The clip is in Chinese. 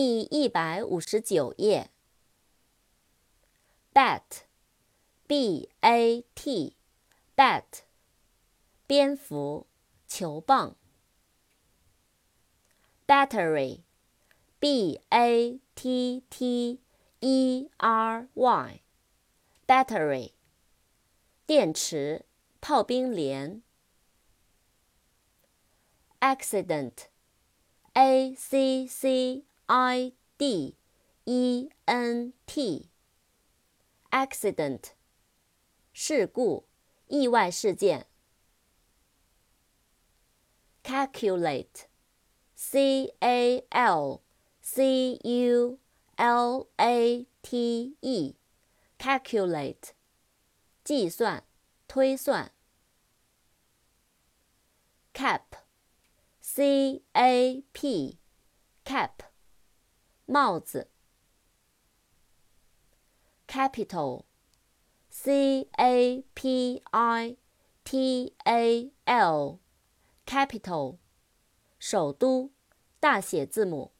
第一百五十九页。bat，b-a-t，bat，蝙蝠，球棒。battery，b-a-t-t-e-r-y，battery，电池，炮兵连。accident，a-c-c。I D E N T，accident，事故、意外事件。calculate，C A L C U L A T E，calculate，计算、推算。cap，C A P，cap。 帽子，capital，c a p i t a l，capital，首都，大写字母。